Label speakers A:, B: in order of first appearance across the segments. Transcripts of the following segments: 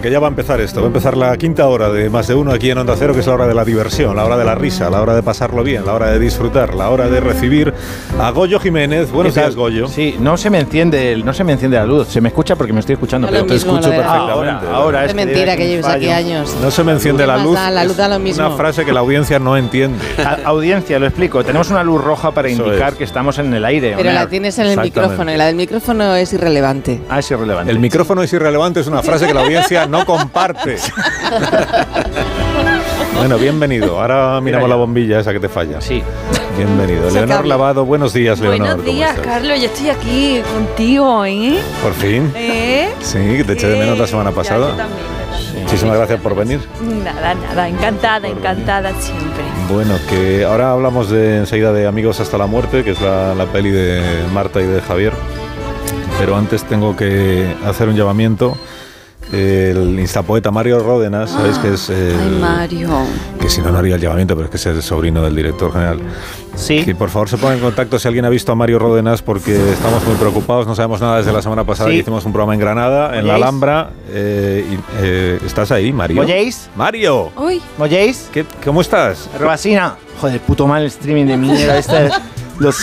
A: que ya va a empezar esto. Va a empezar la quinta hora de más de uno aquí en Onda Cero, que es la hora de la diversión, la hora de la risa, la hora de pasarlo bien, la hora de disfrutar, la hora de recibir a Goyo Jiménez. Buenos días, Goyo.
B: Sí, no se me enciende, el- no se me enciende la luz. Se me escucha porque me estoy escuchando. Pero te escucho perfectamente. Ahora, ahora
C: Es
B: que
C: mentira que lleves aquí años.
A: No se me enciende
C: ¿Qué
A: la luz.
C: da? La luz da lo
A: es
C: mismo.
A: Una frase que la audiencia no entiende.
B: A- audiencia, lo explico. Tenemos una luz roja para
A: Eso
B: indicar
A: es.
B: que estamos en el aire.
C: Pero la tienes en el micrófono y la del micrófono es irrelevante.
B: Ah, es irrelevante.
A: El micrófono es irrelevante, es una frase que la audiencia no comparte. bueno, bienvenido. Ahora miramos la bombilla esa que te falla.
B: Sí.
A: Bienvenido.
C: Ese
A: Leonor
C: cable.
A: Lavado, buenos días, Leonor.
D: Buenos
A: ¿cómo
D: días,
A: estás?
D: Carlos. Yo estoy aquí contigo, ¿eh?
A: Por fin.
D: ¿Eh?
A: Sí, que te eché de menos la semana
D: Ya,
A: pasada.
D: yo también, yo también.
A: Muchísimas gracias por venir.
D: Nada, nada. Encantada, encantada siempre.
A: Bueno, que ahora hablamos de enseguida de Amigos hasta la muerte, que es la, la peli de Marta y de Javier. Pero antes tengo que hacer un llamamiento. El instapoeta Mario Ródenas, ¿sabéis que es el,
D: Ay, Mario.
A: que si no no haría el llamamiento, pero es que es el sobrino del director general.
B: Sí.
A: Que por favor se ponga en contacto si alguien ha visto a Mario Ródenas porque estamos muy preocupados, no sabemos nada desde la semana pasada
B: Sí.
A: que hicimos un programa en Granada, en la. Alhambra. eh, y, eh, ¿Estás ahí, Mario?
B: ¿Oyéis?
A: Mario,
D: Uy,
B: ¿Oyéis?
A: ¿qué- ¿cómo estás?
B: Robasina. Joder, puto mal el streaming de mierda. Este, los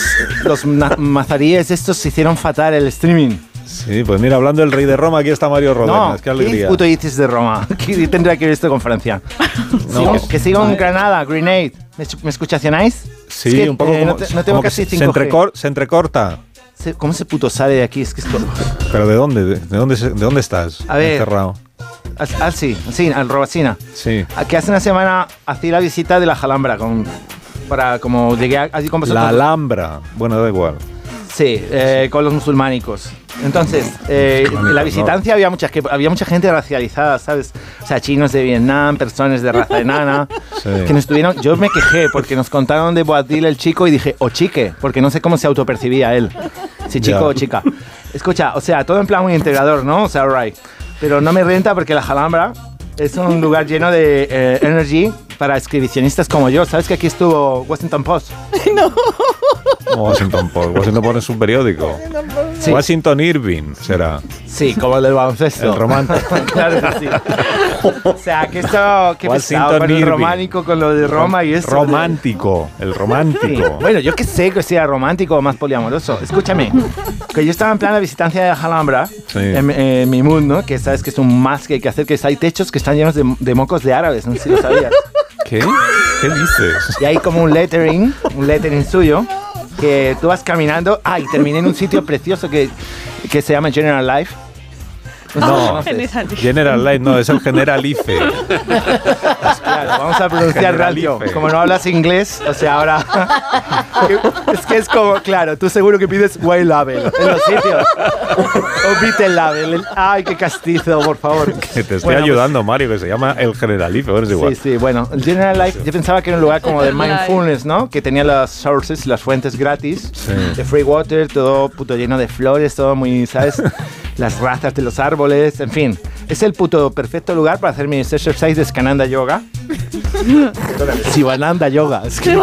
B: los mazaríes estos se hicieron fatal el streaming.
A: Sí, pues mira, hablando del rey de Roma, aquí está Mario Ródenas,
B: No,
A: qué alegría.
B: puto dices de Roma? ¿Qué tendría que ver esto con Francia?
A: No,
B: Sigo-
A: que-
B: sigo en Granada, Grenade. ¿Me, me escuchacionáis?
A: Sí,
B: Es que,
A: un poco
B: eh,
A: como,
B: no, te- no tengo casi
A: se,
B: 5G.
A: entrecor- se entrecorta.
B: Se- ¿Cómo se puto sale de aquí? Es que esto...
A: ¿Pero de dónde? ¿De, de dónde, se- de dónde estás?
B: A ver.
A: Encerrado.
B: Ah, sí, sí, al Robacina.
A: Sí.
B: Que hace una semana hacía la visita de la Alhambra con, para como llegué a- allí con vosotros.
A: La Alhambra. Bueno, da igual.
B: Sí, eh, con los musulmánicos. Entonces, eh, en la visitancia había, mucha, que, había mucha gente racializada, ¿sabes? O sea, chinos de Vietnam, personas de raza enana,
A: Sí.
B: que nos tuvieron... Yo me quejé porque nos contaron de Boadil el chico y dije, o chique, porque no sé cómo se autopercibía él. Si chico o chica. Escucha, o sea, todo en plan muy integrador, ¿no? O sea, alright. Pero no me renta porque la Alhambra es un lugar lleno de eh, energy para escribicionistas como yo. ¿Sabes que aquí estuvo Washington Post?
A: Washington Post. Washington Post es un periódico.
B: Sí.
A: Washington Irving será.
B: Sí, como el del baloncesto.
A: El romántico.
B: claro que sí. O sea, que esto, que pesado con el románico, con lo de Roma y eso.
A: Romántico. El
B: Sí.
A: romántico.
B: Bueno, yo que sé que sea romántico o más poliamoroso. Escúchame, que yo estaba en plan de visitancia de Alhambra,
A: Sí.
B: en, en mi mood, ¿no? Que sabes que es un más que hay que hacer, que hay techos que están llenos de, de mocos de árabes, no sé si lo sabías.
A: ¿Qué? ¿Qué dices?
B: Y hay como un lettering, un lettering suyo, que tú vas caminando. Ah, y terminé en un sitio precioso que, que se llama General Life. No, conoces.
A: General Light, no, es el Generalife.
B: Claro, vamos a pronunciar radio. Como no hablas inglés, o sea, ahora. es que es como, claro, tú seguro que pides White Label en los sitios. o Beatle Label. El- Ay, qué castizo, por favor.
A: Que te estoy
B: Bueno, pues-
A: ayudando, Mario, que se llama el Generalife. Bueno, es igual.
B: Sí, sí, bueno, el General Life, yo pensaba que era un lugar como de mindfulness, ¿no? Que tenía las sources, las fuentes gratis,
A: Sí.
B: de free water, todo puto lleno de flores, todo muy, ¿sabes? las razas de los árboles, en fin. Es el puto perfecto lugar para hacer mi exercise de Skananda Yoga. Sivananda Yoga. Es que,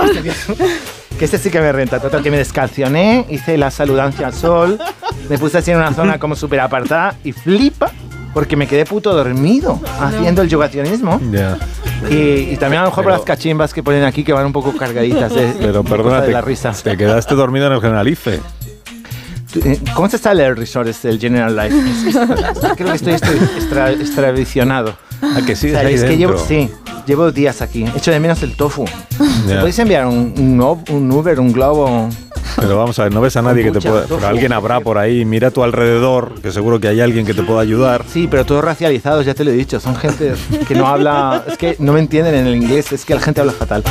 B: que este sí que me renta. Total, que me descalcioné, hice la saludancia al sol, me puse así en una zona como súper apartada y flipa porque me quedé puto dormido haciendo el yogacionismo.
A: Ya.
B: Y, y también a lo mejor por las cachimbas que ponen aquí que van un poco cargaditas de,
A: Pero perdona,
B: de
A: te,
B: la risa.
A: te quedaste dormido en el Generalife.
B: Eh, ¿Cómo se sale el resort el General Life? Creo que estoy estoy extra, extravisionado.
A: ¿A que
B: O
A: sigues
B: sea,
A: ahí
B: es que llevo, sí, llevo días aquí. Echo de menos el tofu. ¿Me
A: Ya.
B: podéis enviar un, un, Ob- un Uber, un Globo?
A: Pero vamos a ver, no ves a nadie que te pueda... Pero alguien habrá por ahí, mira a tu alrededor, que seguro que hay alguien que te pueda ayudar.
B: Sí, pero todos racializados, ya te lo he dicho. Son gente que no habla... Es que no me entienden en el inglés, es que la gente habla fatal.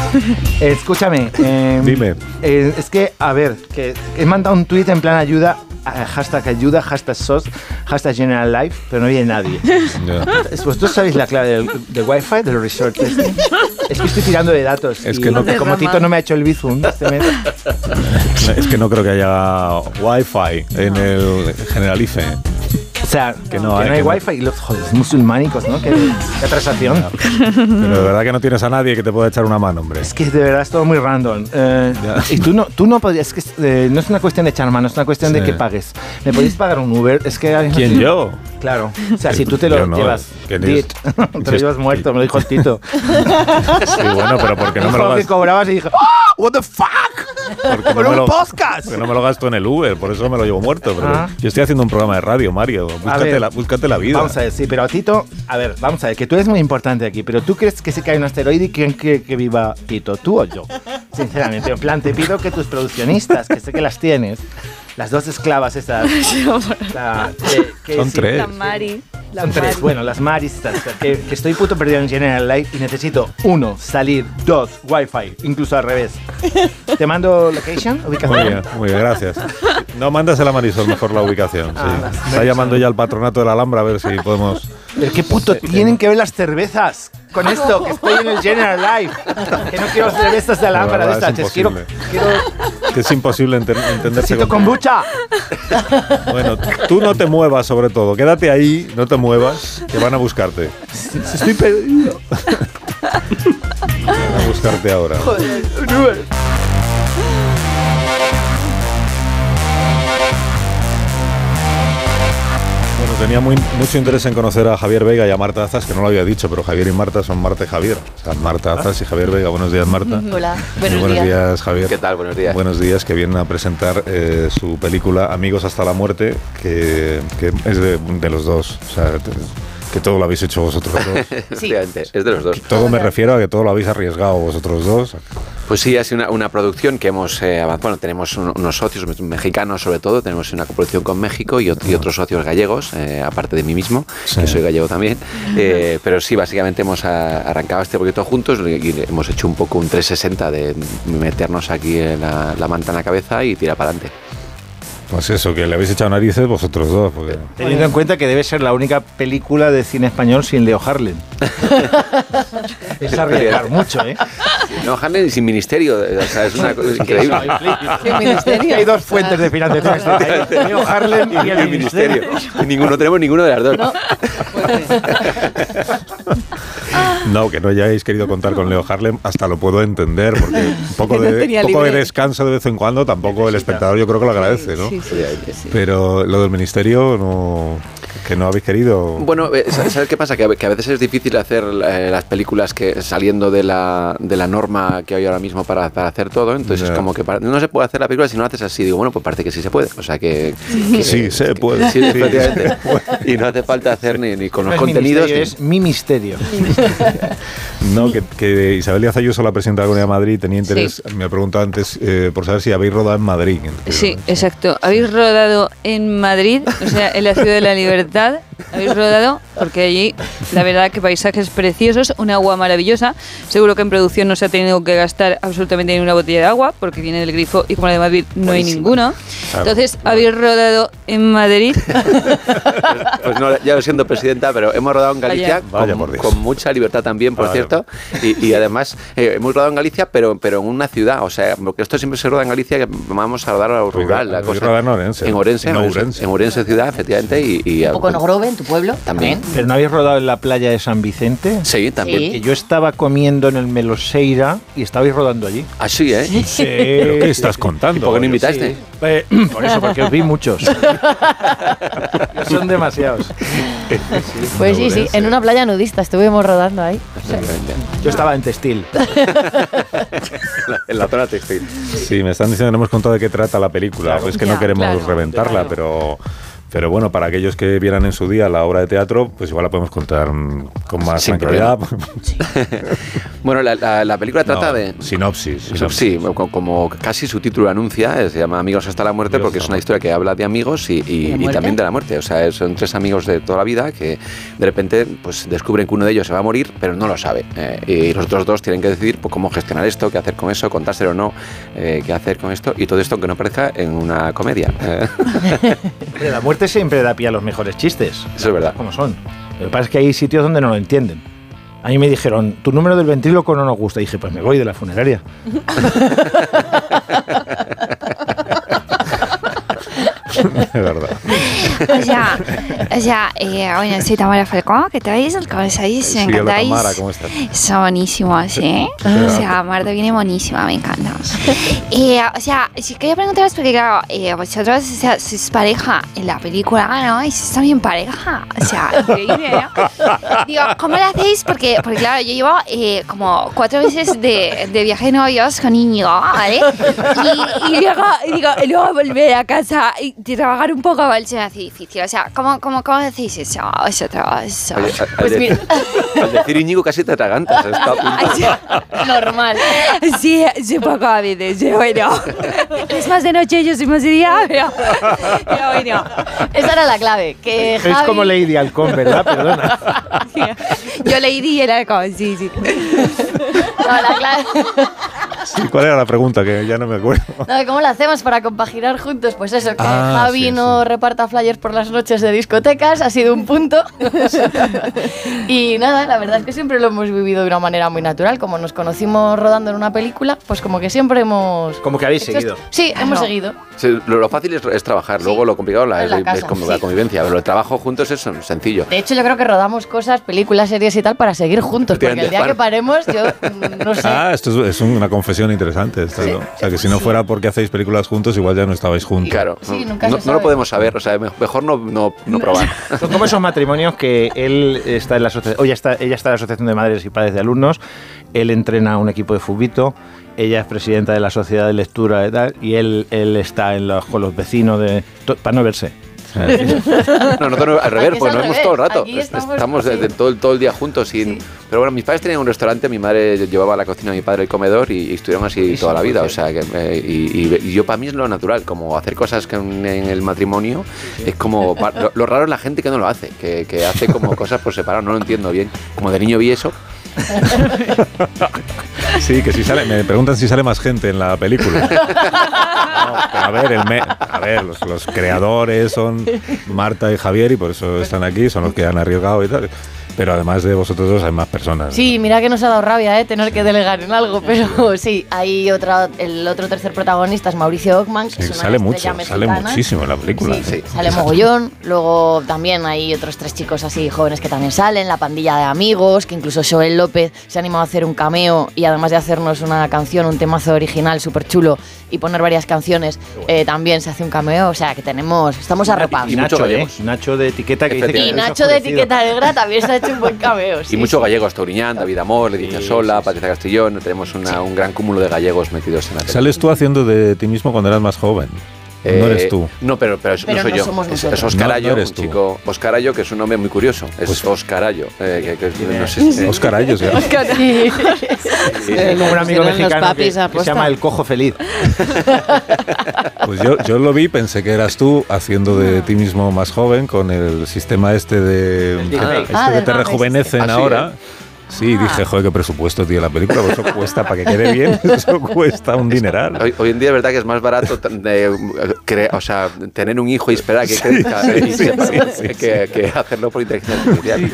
B: Eh, escúchame. eh,
A: Dime.
B: eh, es que, a ver, que he mandado un tweet en plan ayuda, hashtag ayuda, hashtag SOS, hashtag General Life, pero no viene nadie. Es- ¿Vosotros sabéis la clave del, del Wi-Fi del resort este? Es que estoy tirando de datos.
A: Es que no-
B: como Tito no me ha hecho el bizum este mes.
A: Es que no creo que haya wifi en el Generalife.
B: O sea,
A: Que no hay,
B: hay
A: que no.
B: wifi y los joder, musulmánicos, ¿no? Qué, qué transacción.
A: Pero de verdad que no tienes a nadie que te pueda echar una mano, hombre.
B: Es que de verdad es todo muy random. Eh, y tú no, tú no podrías, es que eh, no es una cuestión de echar mano, es una cuestión de que pagues. ¿Me podéis pagar un Uber? Es que hay-
A: ¿Quién yo?
B: Claro. O sea, si tú te lo
A: no,
B: llevas. te lo llevas muerto, me lo dijo el Tito.
A: Sí, bueno, pero porque no me lo
B: Dijo que cobrabas y dije, ¡Oh, what the fuck!
A: Porque
B: ¡Por
A: no me lo- porque no me lo gasto en el Uber, por eso me lo llevo muerto. Pero
B: Ah.
A: yo estoy haciendo un programa de radio, Mario. Búscate,
B: ver.
A: la, búscate la vida.
B: Vamos a ver, sí, pero a Tito, a ver, vamos a ver, que tú eres muy importante aquí, pero ¿tú crees que se cae un asteroide y quién quiere que viva Tito, tú o yo? Sinceramente, en plan, te pido que tus produccionistas, que sé que las tienes, las dos esclavas estas, la- que- que
A: Son
B: sí,
A: tres.
D: La Mari. La
B: Son tres,
D: Mari.
B: bueno, las Maris, estas, que, que estoy puto perdido en General Light y necesito, uno, salir, dos, wifi, incluso al revés. ¿Te mando location, ubicación?
A: Muy bien, muy bien, gracias. No mandas a la Marisol mejor la ubicación.
B: Ah,
A: Está llamando ya al patronato de la Alhambra a ver si podemos.
B: Pero qué puto tienen que ver las cervezas con esto, que estoy en el General Life. Que no quiero cervezas de Alhambra de
A: es
B: estas. Quiero, quiero
A: Que es imposible enten- entenderse
B: necesito
A: con-
B: kombucha.
A: Bueno, tú no te muevas sobre todo. Quédate ahí, no te muevas, que van a buscarte.
B: Estoy perdido.
A: Van a buscarte ahora.
B: Un
A: Bueno, tenía muy, mucho interés en conocer a Javier Vega y a Marta Azas, que no lo había dicho, pero Javier y Marta son Marta y Javier. O sea, Marta Azas y Javier Vega. Buenos días, Marta.
E: Hola, buenos,
A: buenos
E: días.
A: días, Javier.
F: ¿Qué tal? Buenos días.
A: Buenos días, que vienen a presentar eh, su película Amigos hasta la muerte, que, que es de, de los dos. O sea, te- que todo lo habéis hecho vosotros dos.
F: Es de los dos.
A: Todo me refiero a que todo lo habéis arriesgado vosotros dos.
F: Pues sí, ha sido una, una producción que hemos eh, avanzado. Bueno, tenemos un- unos socios mexicanos sobre todo, tenemos una coproducción con México y, ot- y otros socios gallegos, eh, aparte de mí mismo,
A: Sí.
F: que soy gallego también. Eh, pero sí, básicamente hemos a- arrancado este proyecto juntos y, y hemos hecho un poco un 360 de meternos aquí en la, la manta en la cabeza y tirar para adelante.
A: Pues eso, que le habéis echado narices vosotros dos. Porque...
B: Teniendo en cuenta que debe ser la única película de cine español sin Leo Harlem. es arriesgar mucho, ¿eh?
F: No, Hanley sin ministerio, o sea, es una cosa increíble.
E: ¿Qué ministerio?
B: Hay dos fuentes de financiación. Hay Leo Harlem y el, ministerio.
F: ministerio. Y ninguno tenemos ninguno de las dos.
A: No, que no hayáis querido contar con Leo Harlem, hasta lo puedo entender, porque un poco,
C: no
A: de, poco de descanso de vez en cuando, tampoco el espectador yo creo que lo agradece, ¿no?
C: Sí, sí, sí, sí.
A: Pero lo del ministerio, no, que no habéis querido.
F: Bueno, eh, sa- ¿sabes qué pasa? Que a, veces es difícil hacer eh, las películas que saliendo de la, de la norma que hay ahora mismo para, para hacer todo. Entonces es como que para- no se puede hacer la película si no la haces así. Digo, bueno, pues parece que sí se puede. O sea que. que-
A: Sí, se puede.
F: Sí, efectivamente. Y no hace falta hacer ni, ni con
B: No
F: los
B: es
F: contenidos. ni-
B: es mi misterio.
A: No, que, que Isabel Díaz Ayuso, la presidenta de la Comunidad de Madrid, tenía interés, me ha preguntado antes, eh, por saber si habéis rodado en Madrid.
D: Sí, exacto. Habéis rodado en Madrid, o sea, en la ciudad de la libertad. Habéis rodado porque allí, la verdad, que paisajes preciosos, un agua maravillosa. Seguro que en producción no se ha tenido que gastar absolutamente ni una botella de agua porque viene del grifo y como la de Madrid no hay
F: Buenísima.
D: ninguno. Entonces, habéis rodado en Madrid.
F: Pues no, ya lo siento, presidenta, pero hemos rodado en Galicia
A: Vaya. Vaya
F: con,
A: por Dios.
F: con mucha libertad también, por
A: Vaya.
F: cierto. Y, y además, eh, hemos rodado en Galicia, pero, pero en una ciudad. O sea, porque esto siempre se roda en Galicia, que vamos a rodar a lo rural. La cosa.
A: en Orense.
F: En Orense,
A: En
F: Ourense. en Ourense ciudad, efectivamente. Y, y
E: Poco en Ogrove, en tu pueblo.
F: También.
B: ¿Pero no habéis rodado en la playa de San Vicente?
F: Sí, también.
E: Sí.
B: Que yo estaba comiendo en el Meloseira y estabais rodando allí.
F: Así, ¿eh?
B: Sí.
A: ¿Pero qué estás contando?
F: ¿Y por qué no invitaste?
B: Eh, por eso, porque os vi muchos. Son demasiados.
E: Pues sí, sí, en una playa nudista estuvimos rodando ahí.
B: Yo estaba en textil.
F: en la zona textil.
A: Sí, me están diciendo que no hemos contado de qué trata la película.
B: Claro.
A: Pues que
E: Ya,
A: no queremos
D: claro,
A: reventarla,
D: claro.
A: pero, pero bueno, para aquellos que vieran en su día la obra de teatro, pues igual la podemos contar mm, con más
F: Sin
A: tranquilidad.
F: Bueno, la, la- la película trata
A: No,
F: de.
A: Sinopsis. Sinopsis.
F: Sí, co- como casi su título anuncia, eh, se llama Amigos hasta la muerte
A: Amigos
F: porque es una historia que habla de amigos y, y-
E: ¿De
F: y también de la muerte. O sea, son tres amigos de toda la vida que de repente pues descubren que uno de ellos se va a morir, pero no lo sabe. Eh, y los otros dos tienen que decidir pues, cómo gestionar esto, qué hacer con eso, contárselo o no, eh, qué hacer con esto y todo esto que no parezca en una comedia.
B: Hombre, La muerte siempre da pie a los mejores chistes.
F: eso es verdad.
B: Como son. Lo que pasa es que hay sitios donde no lo entienden. A mí me dijeron, tu número del ventríloco no nos gusta. Y dije, pues me voy de la funeraria.
A: Es verdad.
G: O sea, o sea eh, bueno, soy Tamara Falcón, ¿qué tal? ¿Cómo estáis?
A: Sí,
G: ¿Me encantáis?
A: Tamara, ¿cómo estás?
G: Son buenísimos, ¿eh? O sea, Marta viene buenísima, me encanta. Eh, o sea, si quería preguntaros, porque claro, eh, vosotros o sea, sois pareja en la película, ¿no? Y sois también pareja. O sea, increíble, ¿no? Digo, ¿cómo lo hacéis? Porque, porque claro, yo llevo eh, como cuatro meses de, de viaje de novios con Íñigo, ¿vale? Y, y luego, y digo, luego volver a casa y trabajar un poco va a ser así difícil. O sea, ¿cómo, cómo, cómo hacéis eso vosotros?
F: Oye, al, al
E: Pues
F: decir, al decir Íñigo casi te atragantas. Está a punto.
E: Normal.
G: Sí, sí, poco a veces, sí, bueno. Es más de noche, yo soy más de día, pero, pero bueno.
E: Esa era la clave. Que
B: Es
E: Javi-
B: como Lady Halcón, ¿verdad? Perdona.
G: Yo leí di el halcón, sí, sí.
E: No, la clave.
A: Sí, ¿Cuál era la pregunta? Que ya no me acuerdo.
E: No, ¿Cómo lo hacemos para compaginar juntos? Pues eso, que
A: Ah,
E: Javi
A: sí,
E: no
A: sí.
E: reparta flyers por las noches de discotecas, ha sido un punto. y nada, la verdad es que siempre lo hemos vivido de una manera muy natural. Como nos conocimos rodando en una película, pues como que siempre hemos...
B: Como que habéis
E: hecho
B: seguido.
E: esto. Sí, hemos seguido.
F: Sí, lo, lo fácil es, es trabajar, luego lo complicado la-
E: en la
F: es,
E: casa,
F: es como
E: sí.
F: la convivencia. Pero el trabajo juntos es sencillo.
E: De hecho, yo creo que rodamos cosas, películas, series y tal para seguir juntos. Porque el día que paremos, yo mm, no sé.
A: Ah, esto es, es una confesión interesante. esta,
E: Sí.
A: ¿no? O sea, que si no fuera porque hacéis películas juntos, igual ya no estabais juntos.
F: Claro,
E: Sí,
F: no-
E: nunca
F: no,
E: se
F: no lo podemos saber, o sea, me- mejor no, no, no probar.
B: Son como esos matrimonios que él está en la asociación, ya está, ella está en la Asociación de Madres y Padres de Alumnos, él entrena un equipo de fubito, ella es presidenta de la Sociedad de Lectura y tal, y él, él está en los, con los vecinos de, to- para no verse.
F: No, nosotros al revés,
E: Aquí es
F: porque
E: al
F: nos vemos todo el rato.
E: Estamos
F: Estamos
E: así.
F: de- de todo, el- todo el día juntos. Sin, Pero bueno, mis padres tenían un restaurante, mi madre llevaba a la cocina, mi padre el comedor y, y estuvieron así toda la vida. O sea, que, eh, y, y- y yo para mí es lo natural, como hacer cosas que en, en el matrimonio es como... Lo, lo raro es la gente que no lo hace, que, que hace como cosas por separado, no lo entiendo bien. Como de niño vi eso.
A: Sí, que si sale, me preguntan si sale más gente en la película. No, a ver, el me- a ver los, los creadores son Marta y Javier y por eso están aquí, son los que han arriesgado y tal. Pero además de vosotros dos hay más personas.
E: Sí, mira que nos ha dado rabia ¿eh? tener que delegar en algo, pero sí, hay otra, el otro tercer protagonista es Mauricio Ockman, que
A: Sí,
E: es una
A: sale mucho,
E: estrella
A: sale
E: mexicana.
A: muchísimo en la película.
E: Sí. sale mogollón. Luego también hay otros tres chicos así jóvenes que también salen, la pandilla de amigos, que incluso Joel López se ha animado a hacer un cameo y además de hacernos una canción, un temazo original súper chulo y poner varias canciones, eh, también se hace un cameo. O sea que tenemos, estamos arropados.
B: Y
F: Y
B: Nacho, ¿eh? de etiqueta que dice que
E: Y Nacho de etiqueta negra también se ha hecho un buen cameo.
F: Y muchos
E: sí.
F: gallegos, Tauriñán, David Amor, Leticia
B: Sí,
F: Sola,
B: sí, sí.
F: Patricia Castellón, tenemos una- un gran cúmulo de gallegos metidos en la tele.
A: Sales tú haciendo de ti mismo cuando eras más joven. No
F: Eh,
A: eres tú.
F: No, pero, pero,
E: Pero
F: no soy
E: no
F: yo.
E: somos
F: es, es Oscar
A: No, no
F: un
A: tú.
F: chico. Oscar Ayo, que es un nombre muy curioso. Es
A: Pues-
F: Oscar Ayo. eh, que, que- no sé si-.
E: Sí.
F: sí,
C: Eh,
F: sí.
B: Como un amigo mexicano que, se llama El Cojo Feliz.
A: Pues yo, yo lo vi, pensé que eras tú haciendo de ti mismo más joven con el sistema este de,
F: Ah.
A: este
E: Ah,
A: que te rejuvenecen
F: Ah, sí,
A: ahora.
F: ¿eh?
A: Sí, dije, joder, qué presupuesto tiene la película, pues eso cuesta, para que quede bien, eso cuesta un dineral.
F: Hoy, hoy en día es verdad que es más barato eh, cre- o sea, tener un hijo y esperar a que crezca
A: sí,
F: que, que hacerlo por inteligencia artificial.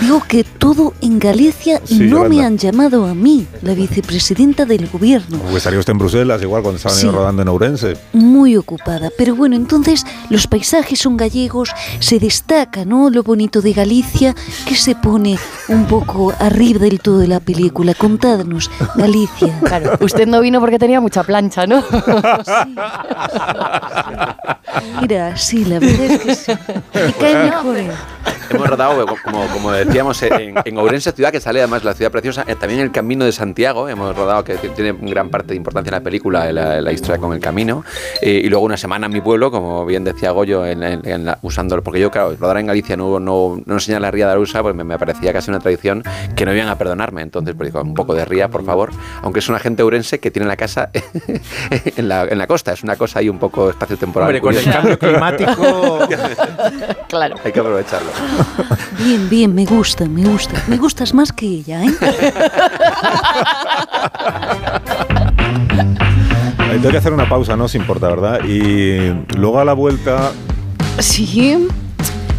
H: Digo que todo en Galicia y
A: Sí,
H: no me han llamado a mí, la vicepresidenta del gobierno.
A: Que salió usted en Bruselas, igual cuando estaban
H: Sí.
A: rodando en Ourense.
H: Muy ocupada. Pero bueno, entonces los paisajes son gallegos, se destaca, ¿no? Lo bonito de Galicia, que se pone un poco arriba del todo de la película. Contadnos, Galicia.
E: Claro, usted no vino porque tenía mucha plancha, ¿no?
H: Mira, sí, la verdad es que sí. Y cae mejor.
F: Hemos rodado, como, como decíamos, en, en Ourense, ciudad que sale además la ciudad preciosa, eh, también el Camino de Santiago, hemos rodado, que tiene gran parte de importancia en la película, la, la historia con el camino, eh, y luego una semana en mi pueblo, como bien decía Goyo, en, en- en la- usándolo, porque yo, claro, rodar en Galicia no, no, no enseñar la ría de Arusa, pues me, me parecía casi una tradición que no iban a perdonarme, entonces pues digo, un poco de ría, por favor, aunque es una gente ourense que tiene la casa en la, en la costa, es una cosa ahí un poco espacio-temporal.
B: Hombre, con el cambio climático.
E: Claro.
F: Hay que aprovecharlo.
H: Bien, bien, me gusta, me gusta. Me gustas más que ella, ¿eh?
A: Tengo que hacer una pausa, no os importa, ¿verdad? Y luego a la vuelta...
D: Sí.
A: no,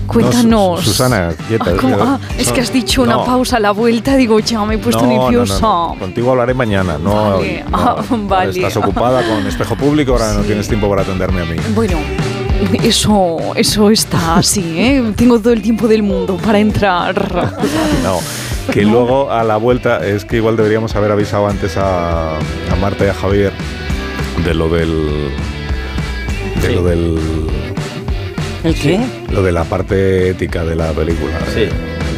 D: Cuéntanos.
A: Su- Susana, quieta.
D: Ah. Ah, es que has dicho una
A: No.
D: pausa a la vuelta, digo, ya me he puesto
A: No, no, no,
D: nerviosa.
A: no. Contigo hablaré mañana, no
D: Vale.
A: No,
D: Ah, vale.
A: Estás ocupada con espejo público, ahora no
D: Sí.
A: tienes tiempo para atenderme a mí.
D: Bueno, Eso, eso está así, ¿eh? Tengo todo el tiempo del mundo para entrar.
A: No, que luego a la vuelta es que igual deberíamos haber avisado antes a, a Marta y a Javier de lo del. de
B: Sí.
A: lo del.
C: ¿El qué?
A: lo de la parte ética de la película.
B: Sí.
A: De,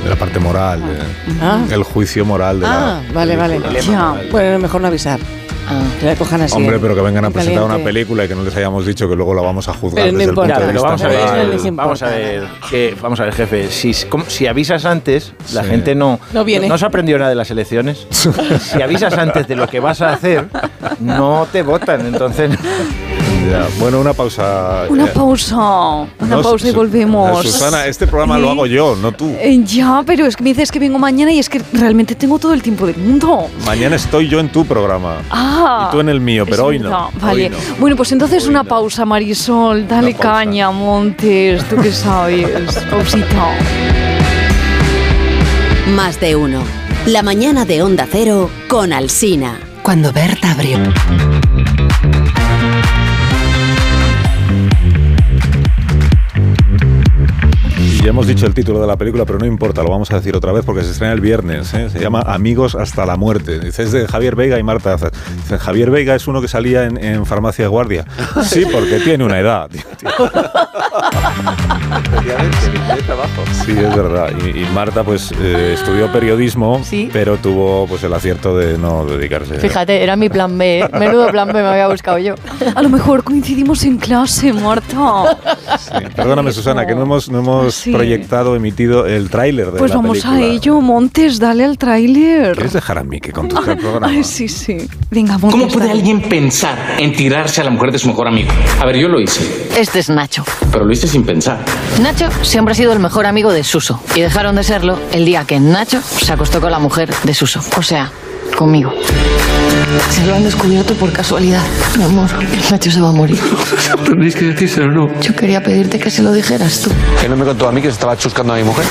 A: de la parte moral. de-
C: Ah,
A: el juicio moral de
C: ah
A: la.
C: vale, vale.
A: película.
D: Ya.
C: Bueno, mejor no avisar.
E: Ah.
C: Que la cojan así.
A: Hombre, pero que vengan a
C: en
A: presentar una película y que no les hayamos dicho que luego la vamos a juzgar
C: Pero no
A: desde
C: importa.
A: el punto de vista
B: vamos a ver, eh, vamos a ver, que, vamos a ver, jefe, si, avisas antes, la
A: Sí.
B: gente no...
C: No viene.
B: ¿No se aprendió nada de las elecciones? si avisas antes de lo que vas a hacer, no te votan, entonces...
A: Ya, Bueno, una pausa.
D: Una
A: eh,
D: pausa, una
A: no,
D: pausa y volvemos.
A: Susana, este programa lo hago yo, no tú.
D: Eh, ya, pero es que me dices que vengo mañana y es que realmente tengo todo el tiempo del mundo.
A: Mañana estoy yo en tu programa.
D: Ah,
A: Y tú en el mío, pero hoy no. Hoy
D: Vale.
A: no.
D: Bueno, pues entonces
A: Hoy
D: una
A: no.
D: pausa, Marisol. Dale
A: Una pausa.
D: caña, Montes. ¿Tú qué sabes? Pausita.
I: Más de uno. La mañana de Onda Cero con Alsina. Cuando Berta abrió.
A: Ya hemos dicho el título de la película, pero no importa, lo vamos a decir otra vez porque se estrena el viernes. ¿eh? Se llama Amigos hasta la muerte. Es de Javier Veiga y Marta Azar. Javier Veiga es uno que salía en, en Farmacia de Guardia. Sí, porque tiene una edad. tío. Sí, es verdad. Y, y Marta, pues, eh, estudió periodismo,
E: Sí.
A: pero tuvo pues el acierto de no dedicarse.
E: Fíjate, era mi plan B. ¿eh? Menudo plan B me había buscado yo.
D: A lo mejor coincidimos en clase, Marta.
A: Sí. Perdóname, Susana, que no hemos, no hemos
D: Sí.
A: proyectado, emitido el tráiler de
D: Pues
A: la
D: vamos a
A: película.
D: ello, Montes, dale al tráiler.
A: ¿Quieres dejar a mí que conduzca el programa?
D: Ay, sí, sí. Venga, Montes.
J: ¿Cómo puede
D: dale.
J: alguien pensar en tirarse a la mujer de su mejor amigo? A ver, yo lo hice,
E: Este es Nacho.
J: pero lo hice sin pensar.
E: Nacho siempre ha sido el mejor amigo de Suso. Y dejaron de serlo el día que Nacho se acostó con la mujer de Suso. O sea, conmigo. Se lo han descubierto por casualidad. Mi amor, Nacho se va a morir.
J: Tenéis que decírselo, ¿no?
E: Yo quería pedirte que se lo dijeras tú.
F: Que no me contó a mí que se estaba chuscando a mi mujer.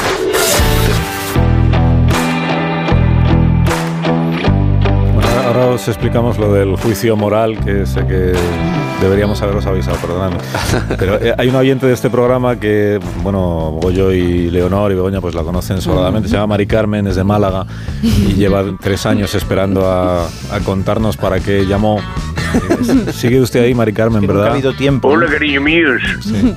A: Os explicamos lo del juicio moral, que sé que deberíamos haberos avisado, perdonadme. Pero eh, hay un oyente de este programa que, bueno, Goyo y Leonor y Begoña pues la conocen sobradamente, se llama Mari Carmen, es de Málaga y lleva tres años esperando a, a contarnos para qué llamó. Eh, Sigue usted ahí, Mari Carmen,
B: Que nunca ha
A: ¿verdad?
B: habido tiempo.
K: Hola, cariño míos.
A: Sí.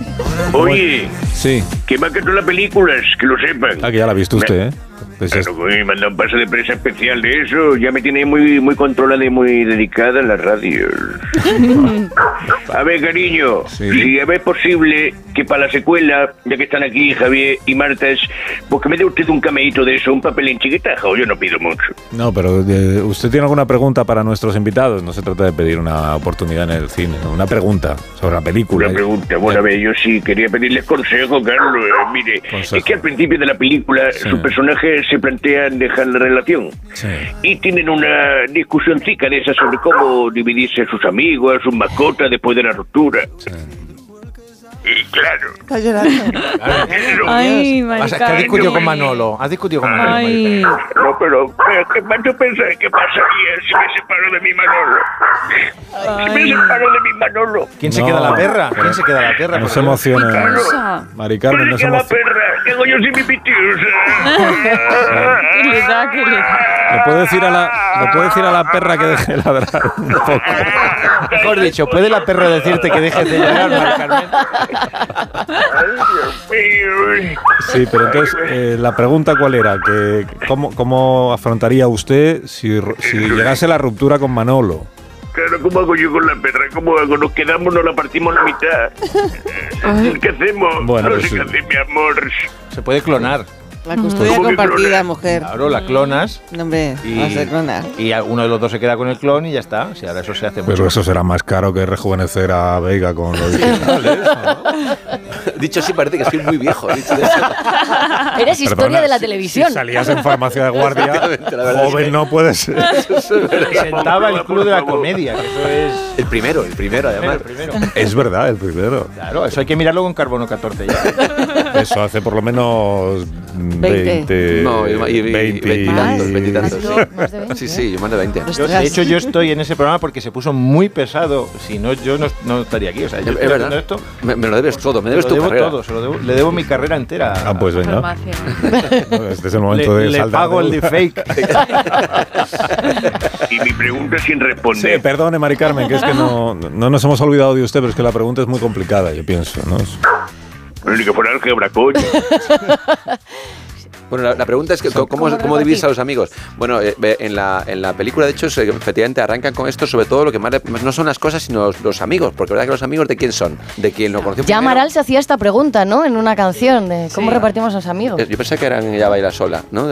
K: Oye,
A: Sí.
K: que me ha quedado las películas, que lo sepan.
A: Ah, que ya la ha visto usted, ¿eh? Pues es-
K: Claro, me manda un pase de prensa especial de eso. Ya me tiene muy, muy controlada y muy dedicada en la radio. A ver, cariño,
A: Sí.
K: si es posible que para la secuela, ya que están aquí Javier y Marta, es, pues que me dé usted un cameíto de eso, un papel en chiquitaja, o yo no pido mucho.
A: No, pero eh, ¿usted tiene alguna pregunta para nuestros invitados? No se trata de pedir una oportunidad en el cine, ¿no? una pregunta sobre la película.
K: Una pregunta, bueno, a ver, yo sí quería pedirles consejo, Carlos. Eh, mire,
A: Consejo.
K: es que al principio de la película
A: Sí.
K: sus personajes se plantean dejar la relación
A: Sí.
K: y tienen una discusión cica de esa sobre cómo dividirse a sus amigos, a sus mascotas después de la ruptura.
A: Sí.
K: Y claro,
C: Está llorando.
K: eso-
D: Ay,
B: Has, has discutido con. Manolo. Has discutido con Manolo.
D: Ay.
K: no, pero eh, ¿qué cuánto pensáis que pasaría si me separo de mi Manolo? Si me separo de mi Manolo.
B: ¿Quién se queda la perra?
A: pero-
B: ¿Quién se queda la perra?
A: No se.
D: Cosa.
A: Mari Carmen, no se
K: Oiga, la perra, ¿qué yo sin mi pitiusa?
D: ¿Qué le da? ¿Qué le da?
A: ¿Le puede decir a la, le puede decir a la perra que deje de ladrar un poco?
B: Mejor dicho, ¿puede la perra decirte que dejes de llorar, Mari Carmen?
A: Sí, pero entonces, eh, la pregunta cuál era, que cómo, ¿cómo afrontaría usted si, llegase la ruptura con Manolo?
K: Claro, ¿cómo hago yo con la perra? ¿Cómo hago? Nos quedamos, nos la partimos a la mitad. ¿Qué hacemos?
A: Bueno,
K: no
A: pues
K: sé qué hacer, mi amor.
B: Se puede clonar.
C: La custodia
K: ¿Cómo que
C: compartida, mujer.
B: Claro, la clonas
C: No, hombre,
B: y,
C: vas a clonar.
B: y uno de los dos se queda con el clon y ya está. Si ahora eso se hace
A: Pero
B: mucho.
A: eso será más caro que rejuvenecer a Veiga con lo digital, ¿eh?
F: Dicho así parece que estoy muy viejo. Dicho de eso.
E: Eres historia
A: Perdona,
E: de la
A: si-
E: televisión.
A: Si salías en farmacia de guardia,
F: es
A: joven
F: que-
A: no puedes ser.
B: Presentaba el club de la comedia, que eso es.
F: El primero, el primero además.
B: El primero.
A: Es verdad, el primero.
B: Claro, eso hay que mirarlo con carbono 14 ya.
A: Eso hace por lo menos 20.
F: No, y, y, y,
A: 20
F: veintitantos, veintitantos,
E: ¿Más?
F: sí.
E: ¿Más de veinte?
F: Sí, sí, yo más de 20.
B: Yo, de hecho, yo estoy en ese programa porque se puso muy pesado. Si no, yo no, no estaría aquí. O sea, yo
F: Es verdad.
B: esto.
F: Me, me lo debes todo, me debes tu
B: debo
F: carrera.
B: todo, se lo debo- le debo mi carrera entera.
A: Ah, pues venga. No, Este es el momento
B: le,
A: de
B: le
A: saldar
B: pago el
A: deuda.
B: deepfake.
K: Y mi pregunta sin
A: Sí,
K: responder.
A: perdone, Mari Carmen, que es que no, no nos hemos olvidado de usted, pero es que la pregunta es muy complicada, yo pienso. ¿no?
K: Bueno, ni que fuera coño.
F: Bueno, la, la pregunta es que, ¿cómo,
E: ¿Cómo
F: cómo divides a los amigos? Bueno, eh, en, la, en la película, de hecho, se- efectivamente arrancan con esto, sobre todo lo que más, no son las cosas, sino los, los amigos, porque verdad que los amigos de quién son, de quién lo conoció
E: Ya
F: primero.
E: Amaral se hacía esta pregunta, ¿no? En una canción de cómo
D: Sí.
E: repartimos a los amigos.
F: Eh, Yo pensé que eran ella baila sola, ¿no?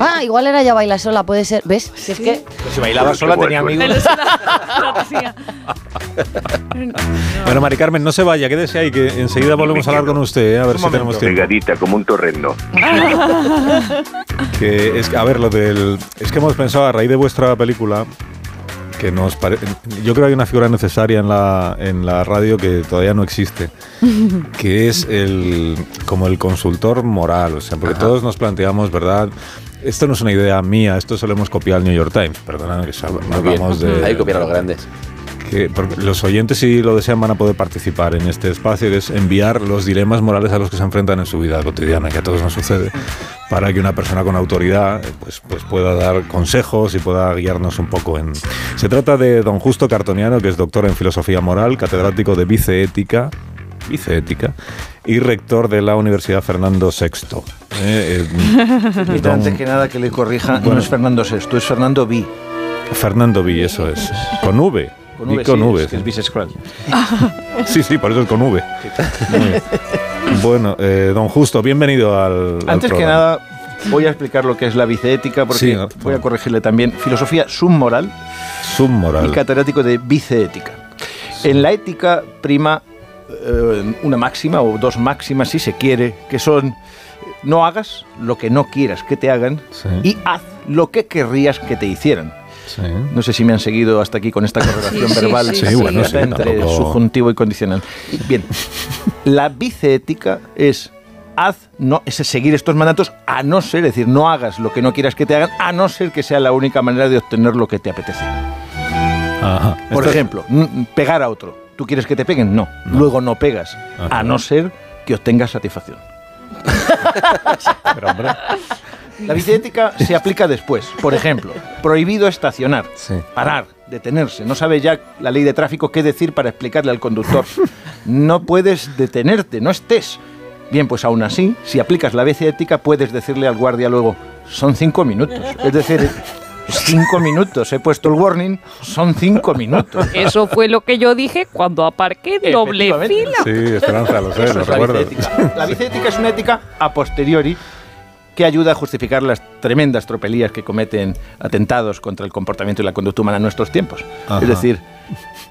E: Ah, igual era ya baila sola, puede ser. ¿Ves? Si es que
B: Pues si bailaba sola tenía amigos.
A: Bueno, Mari Carmen, no se vaya, quédese ahí, que enseguida volvemos a hablar con usted, ¿eh? a ver
B: Un
A: si
B: momento.
A: tenemos tiempo.
K: Pegadita, como un torrendo.
A: Que es, a ver, lo del. Es que hemos pensado a raíz de vuestra película que nos parece. Yo creo que hay una figura necesaria en la, en la radio que todavía no existe, que es el como el consultor moral. O sea, porque todos nos planteamos, ¿verdad? Esto no es una idea mía, esto se lo hemos copiado al New York Times. Perdona que hablamos de.
F: Hay que copiar a los grandes.
A: Que porque los oyentes, si lo desean, van a poder participar en este espacio, que es enviar los dilemas morales a los que se enfrentan en su vida cotidiana, que a todos nos sucede, para que una persona con autoridad pues, pues pueda dar consejos y pueda guiarnos un poco en... Se trata de don Justo Cartoniano, que es doctor en filosofía moral, catedrático de viceética, viceética y rector de la Universidad Fernando VI. Eh, eh, don
B: antes que nada que le corrija,
A: Bueno.
B: no es Fernando VI, es Fernando Vi.
A: Fernando V, eso es. Con V.
B: Con V,
A: con
B: sí,
A: V,
B: es que
A: sí.
B: es.
A: Sí, sí, por eso es con V. Bueno, eh, don Justo, bienvenido al. al
B: Antes que nada, voy a explicar lo que es la viceética, porque
A: Sí,
B: voy a corregirle también. Filosofía submoral y
A: Submoral.
B: catedrático de viceética. En la ética prima eh, una máxima o dos máximas, si se quiere, que son no hagas lo que no quieras que te hagan y haz lo que querrías que te hicieran.
A: Sí.
B: No sé si me han seguido hasta aquí con esta correlación
D: Sí,
B: verbal
D: sí,
A: Sí, sí. bueno, sí,
B: entre
A: tampoco-
B: subjuntivo y condicional. Bien, la viceética es haz, no, es seguir estos mandatos a no ser, es decir, no hagas lo que no quieras que te hagan, a no ser que sea la única manera de obtener lo que te apetece.
A: Ajá.
B: Por
A: Esto-
B: ejemplo, pegar a otro. ¿Tú quieres que te peguen? No. Luego no pegas,
A: Ajá.
B: a no ser que obtengas satisfacción.
A: Pero, hombre,
B: La viceética se aplica después. Por ejemplo, prohibido estacionar,
A: Sí.
B: parar, detenerse. No sabe ya la ley de tráfico qué decir para explicarle al conductor. No puedes detenerte, no estés. Bien, pues aún así, si aplicas la viceética, puedes decirle al guardia luego, son cinco minutos. Es decir, cinco minutos. He puesto el warning, son cinco minutos.
D: Eso fue lo que yo dije cuando aparqué doble fila.
A: sí, Esperanza, lo sé,
B: Eso
A: lo recuerdo.
B: La viceética es una ética a posteriori que ayuda a justificar las tremendas tropelías que cometen atentados contra el comportamiento y la conducta humana en nuestros tiempos.
A: Ajá.
B: Es decir,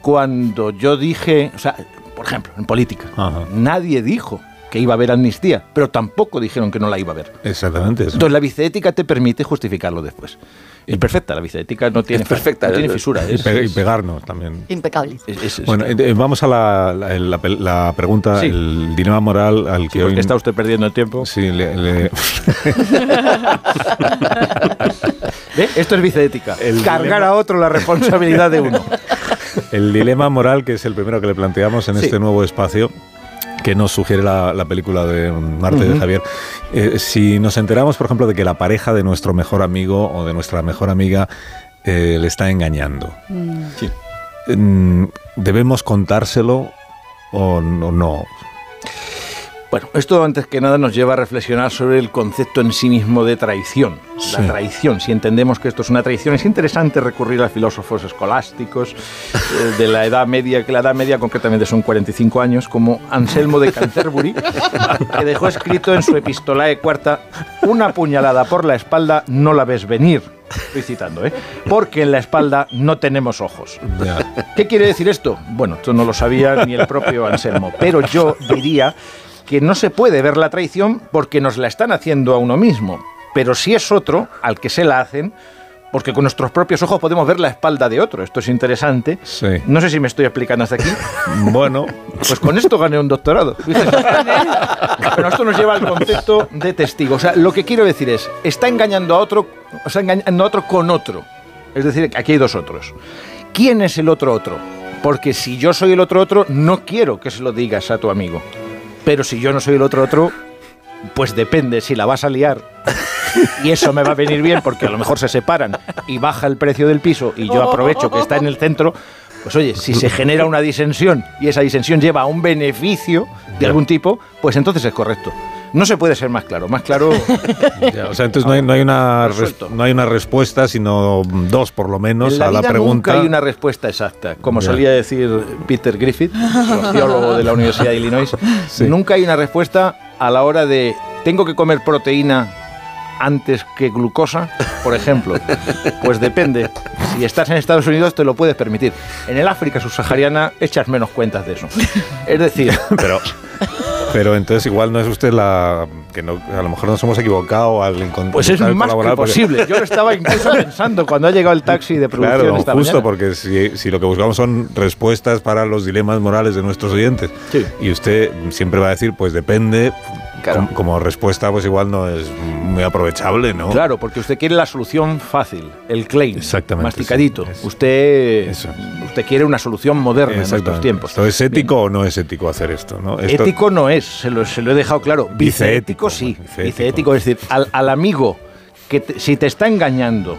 B: cuando yo dije, o sea, por ejemplo, en política,
A: Ajá.
B: nadie dijo que iba a haber amnistía, pero tampoco dijeron que no la iba a haber.
A: Exactamente eso.
B: Entonces la viceética te permite justificarlo después. Es perfecta, la viceética no tiene,
F: Es perfecta,
B: no tiene
F: es-
B: fisura.
A: Y,
B: Es,
A: pegarnos también.
E: Impecable.
B: es- es- es-
A: Bueno, vamos a la, la- la pregunta,
B: Sí.
A: el dilema moral al que
B: Sí,
A: hoy...
B: está usted perdiendo el tiempo.
A: Sí, le-.
B: Esto es.
A: El
B: Cargar
A: dilema-
B: a otro la responsabilidad de uno.
A: El dilema moral, que es el primero que le planteamos en
B: Sí.
A: este nuevo espacio, que nos sugiere la, la película de Marte de. Javier. Eh, si nos enteramos, por ejemplo, de que la pareja de nuestro mejor amigo o de nuestra mejor amiga eh, le está engañando,
B: Sí.
A: mm, ¿debemos contárselo o no? No?
B: Bueno, esto antes que nada nos lleva a reflexionar sobre el concepto en sí mismo de traición.
A: Sí.
B: La traición, si entendemos que esto es una traición, es interesante recurrir a filósofos escolásticos eh, de la Edad Media, que la Edad Media concretamente son 45 años, como Anselmo de Canterbury, que dejó escrito en su Epistolae cuarta, una puñalada por la espalda no la ves venir. Estoy citando, ¿eh? Porque en la espalda no tenemos ojos. ¿Qué quiere decir esto? Bueno, esto no lo sabía ni el propio Anselmo, pero yo diría que no se puede ver la traición porque nos la están haciendo a uno mismo. Pero si es otro al que se la hacen, porque con nuestros propios ojos podemos ver la espalda de otro. Esto es interesante.
A: Sí.
B: No sé si me estoy explicando hasta aquí.
A: Bueno,
B: Pues con esto gané un doctorado. Pero esto nos lleva al concepto de testigo. O sea, lo que quiero decir es, está engañando a otro, o sea, engañando a otro con otro. Es decir, aquí hay dos otros. ¿Quién es el otro otro? Porque si yo soy el otro otro, no quiero que se lo digas a tu amigo. Pero si yo no soy el otro otro, pues depende si la vas a liar. Y eso me va a venir bien porque a lo mejor se separan y baja el precio del piso y yo aprovecho que está en el centro. Pues oye, si se genera una disensión y esa disensión lleva a un beneficio de algún tipo, pues entonces es correcto. No se puede ser más claro. Más claro.
A: ya, o sea, entonces no hay, no hay una
B: Resuelto.
A: no hay una respuesta, sino dos por lo menos
B: En la
A: a la pregunta.
B: nunca hay una respuesta exacta. Como
A: Ya.
B: solía decir Peter Griffith, sociólogo de la Universidad de Illinois,
A: Sí.
B: nunca hay una respuesta a la hora de ¿tengo que comer proteína antes que glucosa? Por ejemplo. Pues depende. Si estás en Estados Unidos te lo puedes permitir. En el África subsahariana echas menos cuentas de eso. Es decir,
A: Pero, pero entonces igual no es usted la que no, a lo mejor nos hemos equivocado al encontrar.
B: pues es más que posible. Yo lo estaba incluso pensando cuando ha llegado el taxi de producción
A: Claro,
B: esta
A: justo
B: mañana.
A: porque si, si lo que buscamos son respuestas para los dilemas morales de nuestros oyentes
B: Sí.
A: y usted siempre va a decir pues depende
F: Claro.
A: como, como respuesta pues igual no es muy aprovechable, ¿no?
B: Claro, porque usted quiere la solución fácil, el claim,
A: Exactamente,
B: masticadito.
A: sí,
B: usted,
A: eso.
B: usted quiere una solución moderna en
A: Exactamente.
B: tiempos.
A: ¿Esto es ético o no es ético hacer esto? ¿no? Esto-
B: Ético no es, se lo, se lo he dejado claro.
A: Viceético,
B: Viceético sí.
A: viceético.
B: Viceético es decir, al, al amigo que te- si te está engañando,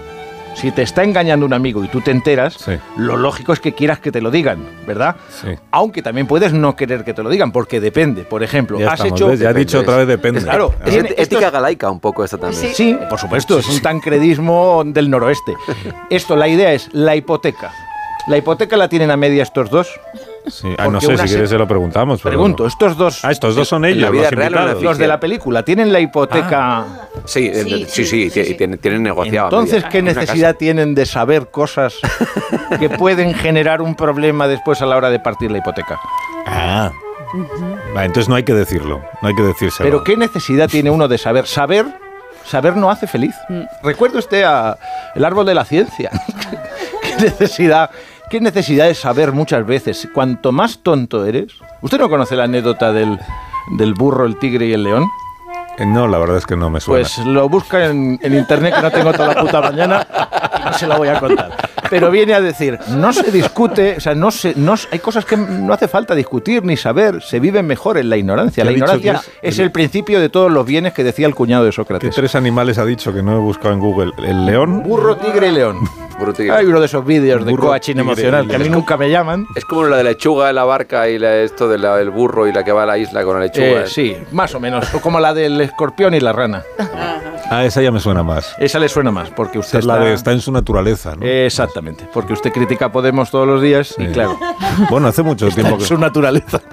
B: si te está engañando un amigo y tú te enteras,
A: Sí.
B: lo lógico es que quieras que te lo digan, ¿verdad?
A: Sí.
B: Aunque también puedes no querer que te lo digan, porque depende. Por ejemplo,
A: Ya
B: has
A: estamos,
B: hecho.
A: ¿ves? Ya ha dicho otra vez depende.
B: Claro.
F: Es et- ética
B: es-
F: galaica un poco esto también.
B: Sí, por supuesto, es un tancredismo del noroeste. Esto, la idea es la hipoteca. ¿La hipoteca la tienen a media estos dos?
A: Sí. Ah, no sé, si quieres se lo preguntamos. pero
B: Pregunto, estos dos,
A: Ah, estos dos son
F: en la
A: ellos,
F: vida
A: los
F: real
B: los de la película, tienen la hipoteca.
F: Sí, eh,
E: Sí,
F: sí, sí,
E: sí, sí,
F: y
E: sí.
F: tienen, tienen negociado.
B: Entonces, ¿qué necesidad tienen de saber cosas que pueden generar un problema después a la horde de partir la hipoteca?
A: Ah. Vale, entonces no hay que decirlo, no hay que decírselo.
B: Pero ¿qué necesidad tiene uno de saber? Saber, saber no hace feliz. Recuerde usted a el árbol de la ciencia. ¿Qué necesidad, qué necesidad de saber muchas veces? Cuanto más tonto eres. ¿Usted no conoce la anécdota del, del burro, el tigre y el león?
A: Eh, No, la verdad es que no me suena.
B: Pues lo busca en, en internet que no tengo toda la puta mañana y no se la voy a contar. Pero viene a decir, no se discute, o sea, no se, no, hay cosas que no hace falta discutir ni saber, se vive mejor en la ignorancia.
A: ¿Qué
B: La ignorancia
A: es-
B: es el principio de todos los bienes que decía el cuñado de
A: ¿Qué
B: Sócrates.
A: tres animales ha dicho que no he buscado en Google? ¿El león?
B: Burro, tigre y león. Hay uno de esos vídeos de
A: Burro,
B: coaching emocional que a mí nunca me llaman.
F: Es como la de la lechuga, la barca y la- esto del burro y la que va a la isla con la lechuga.
B: Eh, sí, más o menos. O como la del escorpión y la rana.
A: Ah, esa ya me suena más.
B: Esa le suena más, porque usted
A: es la
B: está-
A: de está en su naturaleza, ¿no?
B: Exactamente, porque usted critica a Podemos todos los días y claro,
A: Bueno, hace mucho tiempo
B: en
A: que
B: su naturaleza.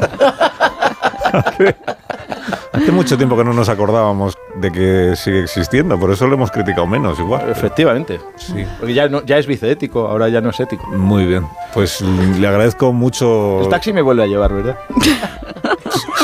A: hace mucho tiempo que no nos acordábamos de que sigue existiendo, por eso lo hemos criticado menos igual.
B: Efectivamente.
A: Sí.
B: Porque ya, no, ya es viceético, ahora ya no es ético.
A: Muy bien. Pues le agradezco mucho.
B: El taxi me vuelve a llevar, ¿verdad?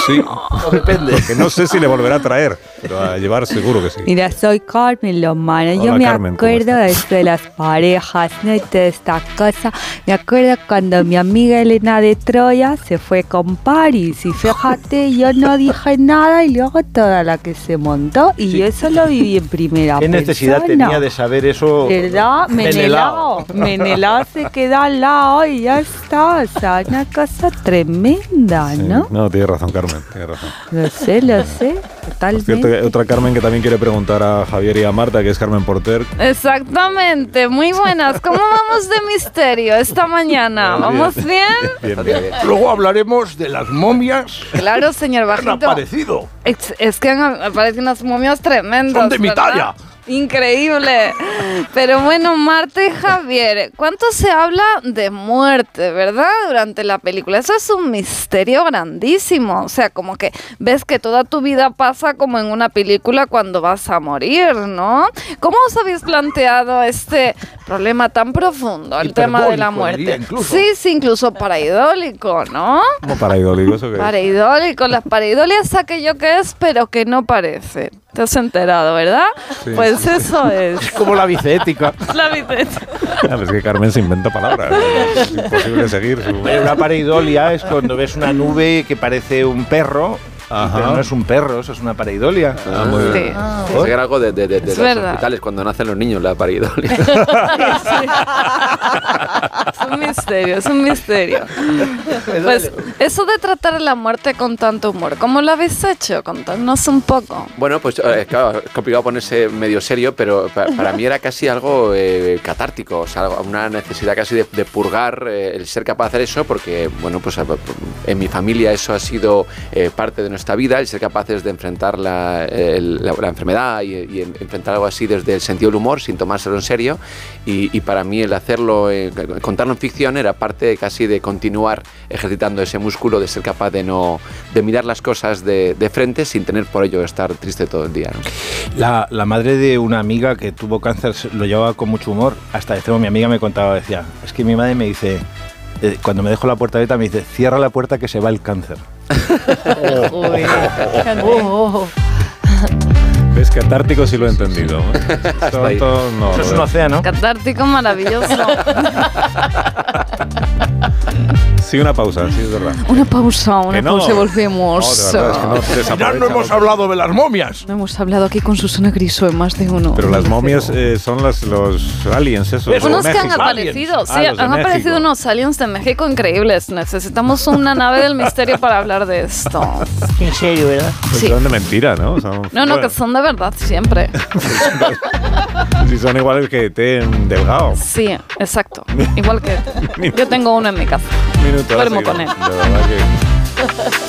A: Sí.
B: No depende.
A: Que no sé si le volverá a traer, pero a llevar seguro que sí.
D: Mira, soy Carmen Lomana.
A: Hola,
D: Yo me
A: Carmen, ¿cómo
D: acuerdo de esto de las parejas, ¿no? Y toda esta cosa. Me acuerdo cuando mi amiga Elena de Troya se fue con Paris. Y fíjate, yo no dije nada y luego toda la que se montó. Y
B: Sí.
D: yo eso lo viví en primera
B: ¿Qué necesidad tenía de saber eso?
D: ¿Verdad?
B: Menelao.
D: Menelao. Se queda al lado y ya está. O sea, una cosa tremenda,
A: Sí.
D: ¿no?
A: No, tiene razón, Carmen, tiene razón.
D: Lo sé, lo sé.
A: Por
D: Totalmente.
A: cierto, otra Carmen que también quiere preguntar a Javier y a Marta, que es Carmen Porter.
D: Exactamente, muy buenas. ¿Cómo vamos de misterio esta mañana? ¿Vamos bien?
A: Bien, bien.
B: Luego hablaremos de las momias
D: Claro, señor
B: que han
D: Bajito.
B: aparecido.
D: Es, es que han aparecido unas momias tremendas.
B: Son de mi
D: ¿verdad?
B: talla.
D: Increíble. Pero bueno, Marta y Javier, ¿cuánto se habla de muerte, verdad? Durante la película. Eso es un misterio grandísimo. O sea, como que ves que toda tu vida pasa como en una película cuando vas a morir, ¿no? ¿Cómo os habéis planteado este
L: problema tan profundo, el tema de la muerte. Sí, sí, incluso paraidólico, ¿no?
A: Como paraidólico, eso que
L: Pareidólico, las pareidolias aquello que es, pero que no parece. Te has enterado, ¿verdad?
A: Sí.
L: Pues eso es.
B: Como la bicética.
L: La.
A: Claro, es que Carmen se inventa palabras. Es imposible seguir. su-
B: Una pareidolia es cuando ves una nube que parece un perro,
A: Ajá.
B: pero no es un perro, eso es una pareidolia.
A: Ah, muy bien.
L: Sí.
F: Que era algo de, de, de- de
L: Es
F: los
L: verdad.
F: hospitales cuando nacen los niños, la paridolia.
L: Es un misterio, es un misterio. Pues eso de tratar la muerte con tanto humor, ¿cómo lo habéis hecho? Contadnos un poco.
F: Bueno, pues eh, claro, es complicado ponerse medio serio, pero pa- para, mí era casi algo eh, catártico, o sea, una necesidad casi de, de purgar eh, el ser capaz de hacer eso, porque, bueno, pues a- en mi familia eso ha sido eh, parte de nuestra vida, el ser capaces de enfrentar la, el- la- la enfermedad y, y en- enfrentar algo así desde el sentido del humor, sin tomárselo en serio, y, y para mí el hacerlo, eh, contarlo en ficción era parte casi de continuar ejercitando ese músculo de ser capaz de no de mirar las cosas de, de frente sin tener por ello estar triste todo el día. ¿no?
B: La, la madre de una amiga que tuvo cáncer lo llevaba con mucho humor. Hasta extremo mi amiga me contaba, decía, es que mi madre me dice, eh, cuando me dejo la puerta abierta me dice, cierra la puerta que se va el cáncer.
E: Oh,
A: ¿Ves? Catártico sí lo he entendido. ¿eh? Esto no,
B: Eso es un océano.
L: Catártico maravilloso.
A: Sí, una pausa, sí, es verdad.
L: Una pausa, una
A: no.
L: pausa y volvemos.
A: No, de verdad, es que no
B: no hemos hablado de las momias.
L: No hemos hablado aquí con Susana Griso en más de uno.
A: Pero las momias eh, son las, los aliens, esos. de
L: Unos que han aparecido, sí,
A: Ah, los de
L: han aparecido
A: México.
L: unos aliens de México increíbles. Necesitamos una nave del misterio para hablar de esto.
B: En serio, ¿verdad?
A: Pues
L: Sí.
A: son de mentira, ¿no? Son-
L: No, no,
A: bueno,
L: que son de verdad siempre.
A: Si son iguales que té en delgado.
L: Sí, exacto. Igual que yo tengo uno en mi casa.
A: Minuto.
L: Duermo con él.
A: De verdad que.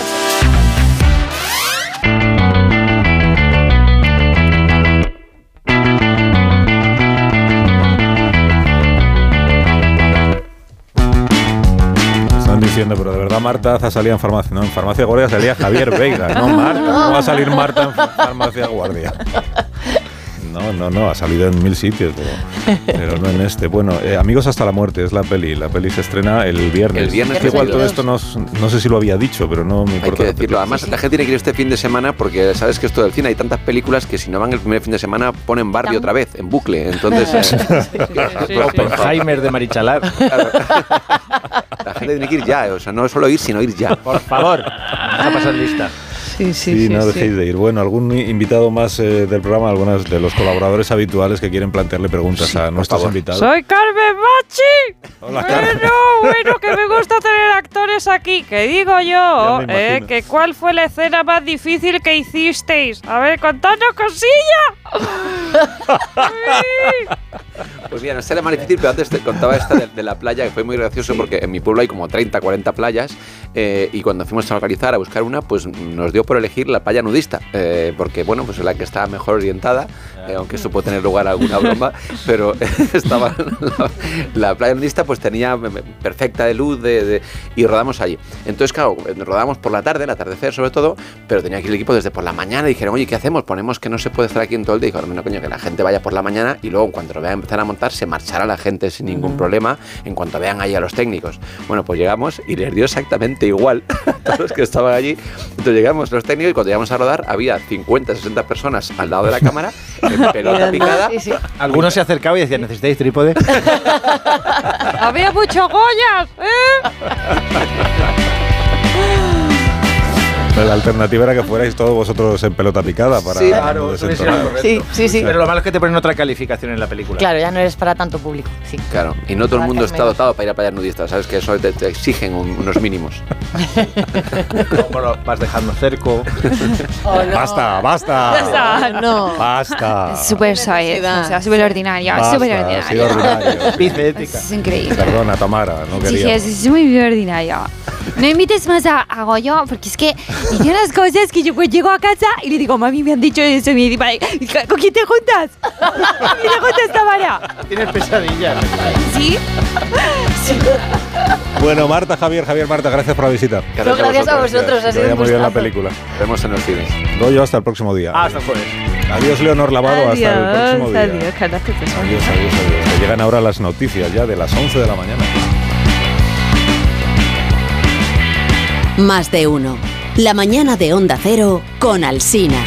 A: Pero de verdad Marta ha salido en farmacia. No, en farmacia guardia salía Javier Veiga, no Marta. No va a salir Marta en farmacia guardia. No, no, no, ha salido en mil sitios, pero, pero no en este. Bueno, eh, Amigos hasta la muerte es la peli. La peli se estrena el viernes.
F: El viernes
A: Que igual todo
F: 22.
A: esto no, no sé si lo había dicho, pero no me
F: Hay
A: importa.
F: que decirlo. Además, la gente tiene que ir este fin de semana porque sabes que esto del cine hay tantas películas que si no van el primer fin de semana ponen Barbie otra vez, en bucle. Entonces, eh,
B: Oppenheimer de Marichalar.
F: la gente tiene que ir ya. O sea, no solo ir, sino ir ya.
B: Por favor, vamos a pasar lista.
L: Sí,
A: Sí, no dejéis de ir. Bueno, algún invitado más eh, del programa, algunos de los colaboradores habituales que quieren plantearle preguntas a nuestros
F: favor.
A: invitados.
D: Soy Carmen Machi.
A: Hola, Carmen.
D: Bueno, bueno, que me gusta tener actores aquí. Que digo yo, eh, que cuál fue la escena más difícil que hicisteis. A ver, contadnos cosilla.
F: Pues mira, no será más difícil, pero antes te contaba esta de, de la playa, que fue muy gracioso porque en mi pueblo hay como 30, 40 playas eh, y cuando fuimos a localizar, a buscar una, pues nos dio por elegir la playa nudista, eh, porque bueno, pues es la que está mejor orientada, eh, aunque eso puede tener lugar a alguna broma, pero estaba la, la playa nudista pues tenía perfecta de luz de, de- y rodamos allí. Entonces, claro, rodamos por la tarde, el atardecer sobre todo, pero tenía aquí el equipo desde por la mañana y dijeron, oye, ¿qué hacemos? Ponemos que no se puede estar aquí en todo el día. Y dijeron, no, coño, que la gente vaya por la mañana y luego, cuando lo vean empezar a montar, se marchará la gente sin ningún problema en cuanto vean ahí a los técnicos. Bueno, pues llegamos y les dio exactamente igual a todos los que estaban allí. Entonces llegamos los técnicos y cuando llegamos a rodar había 50, 60 personas al lado de la cámara, en pelota picada.
E: Sí, sí.
B: Algunos se acercaban y decían, ¿necesitáis trípode?
D: Había muchos Goyas, ¿eh?
A: Pero la alternativa era que fuerais todos vosotros en pelota picada para
B: Sí, claro, eso.
E: Sí, sí, sí.
B: Pero lo malo es que te ponen otra calificación en la película.
E: Claro, ya no eres para tanto público. Sí.
F: Claro, y no todo el mundo está dotado para ir a playas nudistas, ¿sabes? Que eso te, te exigen un- unos mínimos.
B: Bueno, vas dejando cerco.
A: Basta, basta.
D: Basta,
L: no.
A: Basta.
G: Súper suave, o sea, súper ordinaria, súper ordinaria. Es increíble.
A: Perdona, Tamara, no
G: Sí, sí,
A: quería.
G: es, es muy ordinaria. No invites más a, a Goyo, porque es que dice unas cosas que yo pues llego a casa y le digo, mami, me han dicho eso. Y me dice, "Vale, ¿con quién te juntas? ¿Con quién te juntas, Tamara?
B: Tienes pesadillas.
G: ¿Sí?
A: Bueno, Marta, Javier, Javier, Marta, gracias por la visita.
E: No, gracias a vosotros, ha
A: Que
E: sido
A: muy bien la película.
F: Nos vemos en los cines.
A: Goyo, hasta el próximo día.
B: Hasta el jueves.
A: Adiós, Leonor Lavado. hasta el próximo día. Adiós, adiós, adiós. Que llegan ahora las noticias ya de las 11 de la mañana.
I: Más de uno. La mañana de Onda Cero con Alsina.